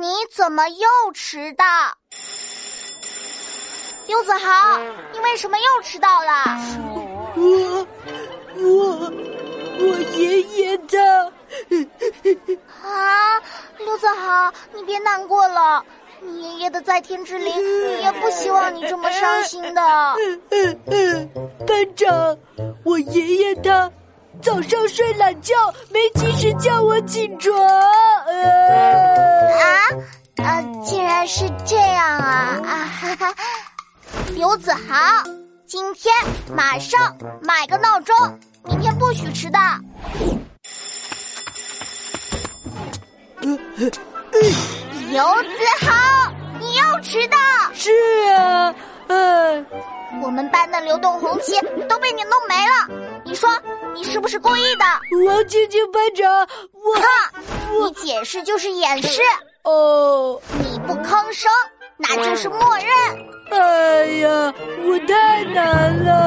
你怎么又迟到？柚子豪，你为什么又迟到了？我我我爷爷的。啊，刘子豪，你别难过了。你爷爷的在天之灵也不希望你这么伤心的。嗯嗯，班长，我爷爷他早上睡懒觉，没及时叫我起床。这样啊！啊哈哈，刘子豪，今天马上买个闹钟，明天不许迟到。刘子豪，你又迟到！是啊，哎，我们班的流动红旗都被你弄没了。你说你是不是故意的？王晶晶班长，我哼，你解释就是掩饰。哦，你不吭声，那就是默认。哎呀，我太难了。